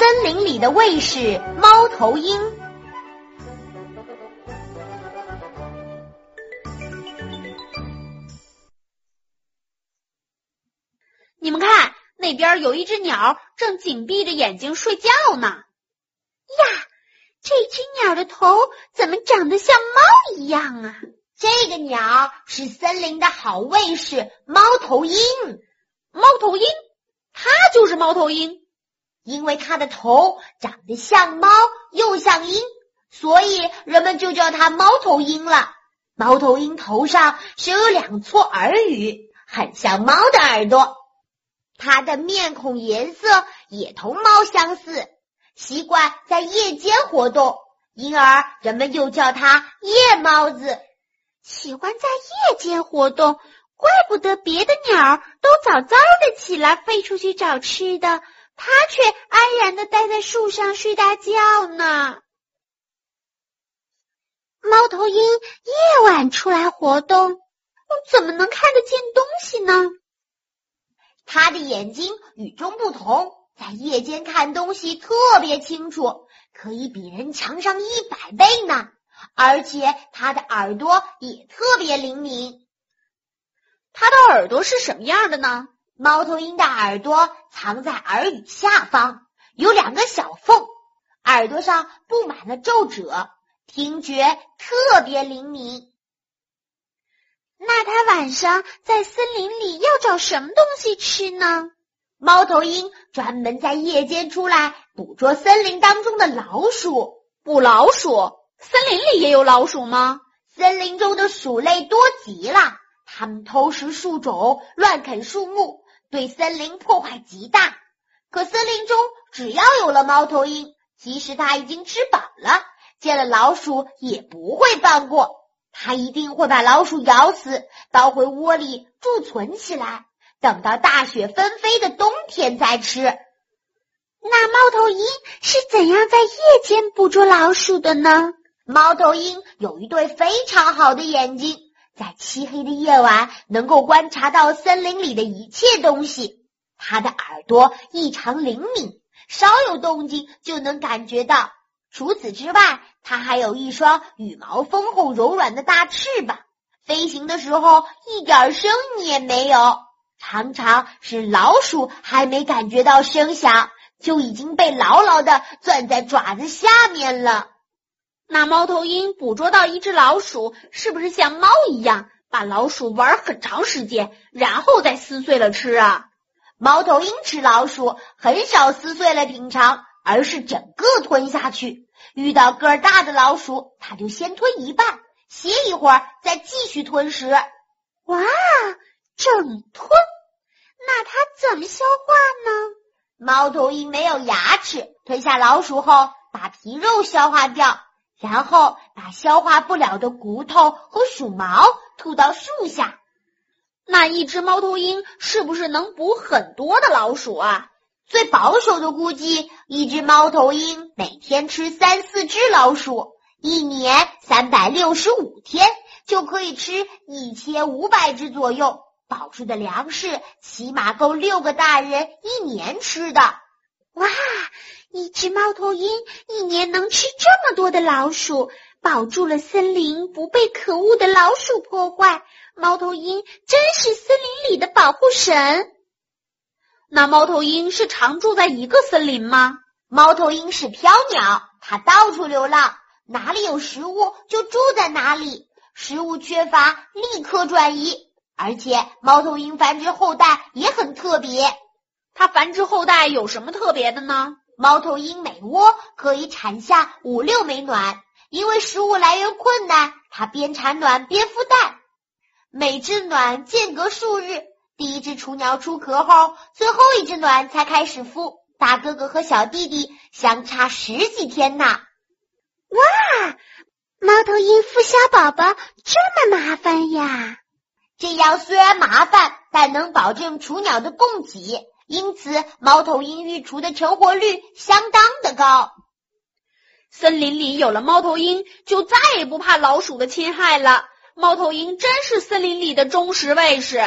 森林里的卫士猫头鹰。你们看，那边有一只鸟正紧闭着眼睛睡觉呢。呀，这只鸟的头怎么长得像猫一样啊？这个鸟是森林的好卫士猫头鹰。猫头鹰，它就是猫头鹰。因为它的头长得像猫又像鹰，所以人们就叫它猫头鹰了。猫头鹰头上是有两撮耳羽，很像猫的耳朵。它的面孔颜色也同猫相似，习惯在夜间活动，因而人们又叫它夜猫子。喜欢在夜间活动，怪不得别的鸟都早早的起来飞出去找吃的。它却安然的待在树上睡大觉呢。猫头鹰夜晚出来活动，怎么能看得见东西呢？它的眼睛与众不同，在夜间看东西特别清楚，可以比人强上一百倍呢。而且它的耳朵也特别灵敏。它的耳朵是什么样的呢？猫头鹰的耳朵藏在耳语下方，有两个小缝，耳朵上布满了皱褶，听觉特别灵敏。那它晚上在森林里要找什么东西吃呢？猫头鹰专门在夜间出来捕捉森林当中的老鼠。捕老鼠？森林里也有老鼠吗？森林中的鼠类多极了，它们偷食树种，乱啃树木。对森林破坏极大，可森林中只要有了猫头鹰，即使它已经吃饱了，见了老鼠也不会放过，它一定会把老鼠咬死，倒回窝里贮存起来，等到大雪纷飞的冬天再吃。那猫头鹰是怎样在夜间捕捉老鼠的呢？猫头鹰有一对非常好的眼睛。在漆黑的夜晚，能够观察到森林里的一切东西。它的耳朵异常灵敏，稍有动静就能感觉到。除此之外，它还有一双羽毛丰厚、柔软的大翅膀，飞行的时候一点声音也没有。常常是老鼠还没感觉到声响，就已经被牢牢的攥在爪子下面了。那猫头鹰捕捉到一只老鼠，是不是像猫一样把老鼠玩很长时间，然后再撕碎了吃啊？猫头鹰吃老鼠很少撕碎了品尝，而是整个吞下去。遇到个儿大的老鼠，它就先吞一半，歇一会儿再继续吞食。哇，整吞？那它怎么消化呢？猫头鹰没有牙齿，吞下老鼠后把皮肉消化掉。然后把消化不了的骨头和鼠毛吐到树下。那一只猫头鹰是不是能捕很多的老鼠啊？最保守的估计，一只猫头鹰每天吃三四只老鼠，一年三百六十五天就可以吃一千五百只左右，保住的粮食起码够六个大人一年吃的。哇！一只猫头鹰一年能吃这么多的老鼠，保住了森林不被可恶的老鼠破坏。猫头鹰真是森林里的保护神。那猫头鹰是常住在一个森林吗？猫头鹰是飘鸟，它到处流浪，哪里有食物就住在哪里，食物缺乏立刻转移。而且猫头鹰繁殖后代也很特别。它繁殖后代有什么特别的呢？猫头鹰每窝可以产下五六枚卵，因为食物来源困难，它边产卵边孵蛋。每只卵间隔数日，第一只雏鸟出壳后，最后一只卵才开始孵。大哥哥和小弟弟相差十几天呢。哇，猫头鹰孵小宝宝这么麻烦呀？这样虽然麻烦，但能保证雏鸟的供给。因此，猫头鹰御厨的成活率相当的高。森林里有了猫头鹰，就再也不怕老鼠的侵害了。猫头鹰真是森林里的忠实卫士。